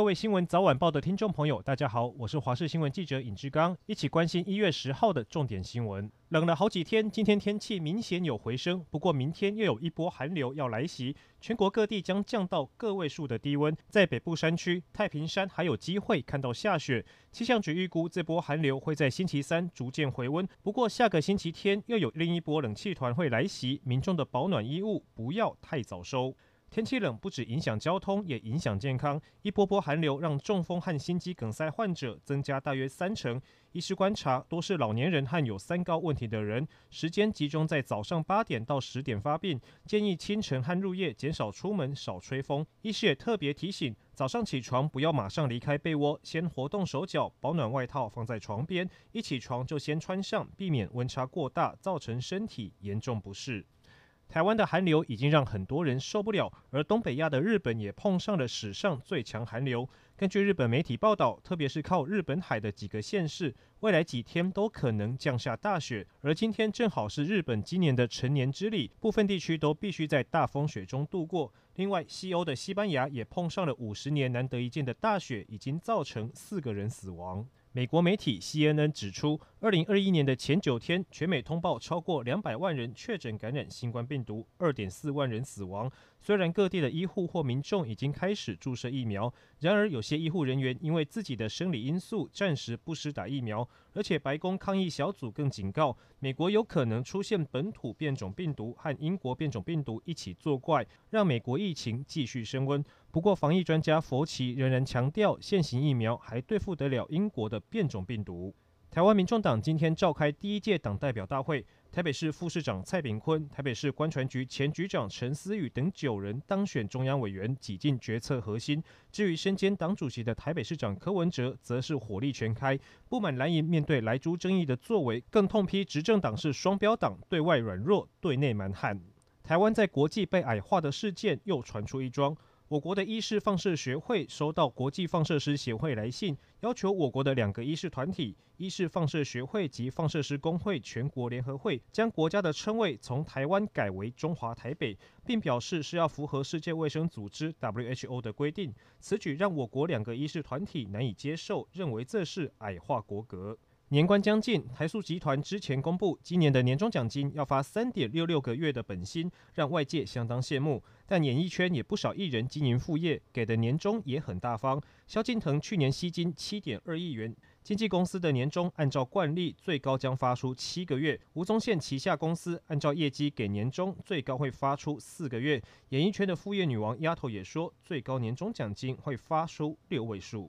各位新闻早晚报的听众朋友，大家好，我是华视新闻记者尹志刚，一起关心一月十号的重点新闻。冷了好几天，今天天气明显有回升，不过明天又有一波寒流要来袭，全国各地将降到个位数的低温，在北部山区、太平山还有机会看到下雪。气象局预估这波寒流会在星期三逐渐回温，不过下个星期天又有另一波冷气团会来袭，民众的保暖衣物不要太早收。天气冷不只影响交通，也影响健康。一波波寒流让中风和心肌梗塞患者增加大约三成。医师观察，多是老年人和有三高问题的人，时间集中在早上八点到十点发病，建议清晨和入夜减少出门，少吹风。医师也特别提醒，早上起床不要马上离开被窝，先活动手脚，保暖外套放在床边，一起床就先穿上，避免温差过大，造成身体严重不适。台湾的寒流已经让很多人受不了，而东北亚的日本也碰上了史上最强寒流。根据日本媒体报道，特别是靠日本海的几个县市，未来几天都可能降下大雪。而今天正好是日本今年的成年之礼，部分地区都必须在大风雪中度过。另外，西欧的西班牙也碰上了五十年难得一见的大雪，已经造成四个人死亡。美国媒体 CNN 指出，二零二一年的前九天，全美通报超过两百万人确诊感染新冠病毒，二点四万人死亡。虽然各地的医护或民众已经开始注射疫苗，然而有些医护人员因为自己的生理因素，暂时不施打疫苗。而且，白宫抗疫小组更警告，美国有可能出现本土变种病毒和英国变种病毒一起作怪，让美国疫情继续升温。不过，防疫专家佛奇仍然强调，现行疫苗还对付得了英国的变种病毒。台湾民众党今天召开第一届党代表大会，台北市副市长蔡炳坤、台北市观传局前局长陈思宇等九人当选中央委员，挤进决策核心。至于身兼党主席的台北市长柯文哲，则是火力全开，不满蓝营面对莱猪争议的作为，更痛批执政党是双标党，对外软弱，对内蛮横。台湾在国际被矮化的事件又传出一桩。我国的医师放射学会收到国际放射师协会来信，要求我国的两个医师团体——医事放射学会及放射师工会全国联合会，将国家的称谓从台湾改为中华台北，并表示是要符合世界卫生组织 WHO 的规定。此举让我国两个医师团体难以接受，认为这是矮化国格。年关将近，台塑集团之前公布，今年的年终奖金要发三点六六个月的本薪，让外界相当羡慕。但演艺圈也不少艺人经营副业，给的年终也很大方。萧敬腾去年吸金七点二亿元，经纪公司的年终按照惯例最高将发出七个月。吴宗宪旗下公司按照业绩给年终，最高会发出四个月。演艺圈的副业女王丫头也说，最高年终奖金会发出六位数。